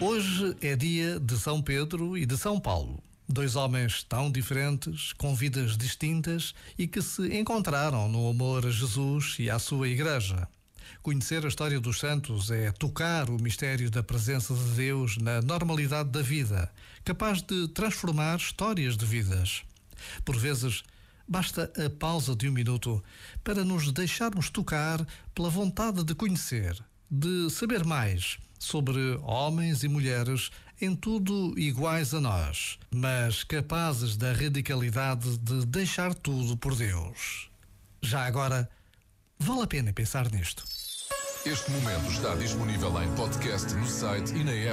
Hoje é dia de São Pedro e de São Paulo. Dois homens tão diferentes, com vidas distintas e que se encontraram no amor a Jesus e à sua Igreja. Conhecer a história dos santos é tocar o mistério da presença de Deus na normalidade da vida, capaz de transformar histórias de vidas. Por vezes, basta a pausa de um minuto para nos deixarmos tocar pela vontade de conhecer, de saber mais sobre homens e mulheres em tudo iguais a nós, mas capazes da radicalidade de deixar tudo por Deus. Já agora, vale a pena pensar nisto. Este momento está disponível em podcast no site e na app.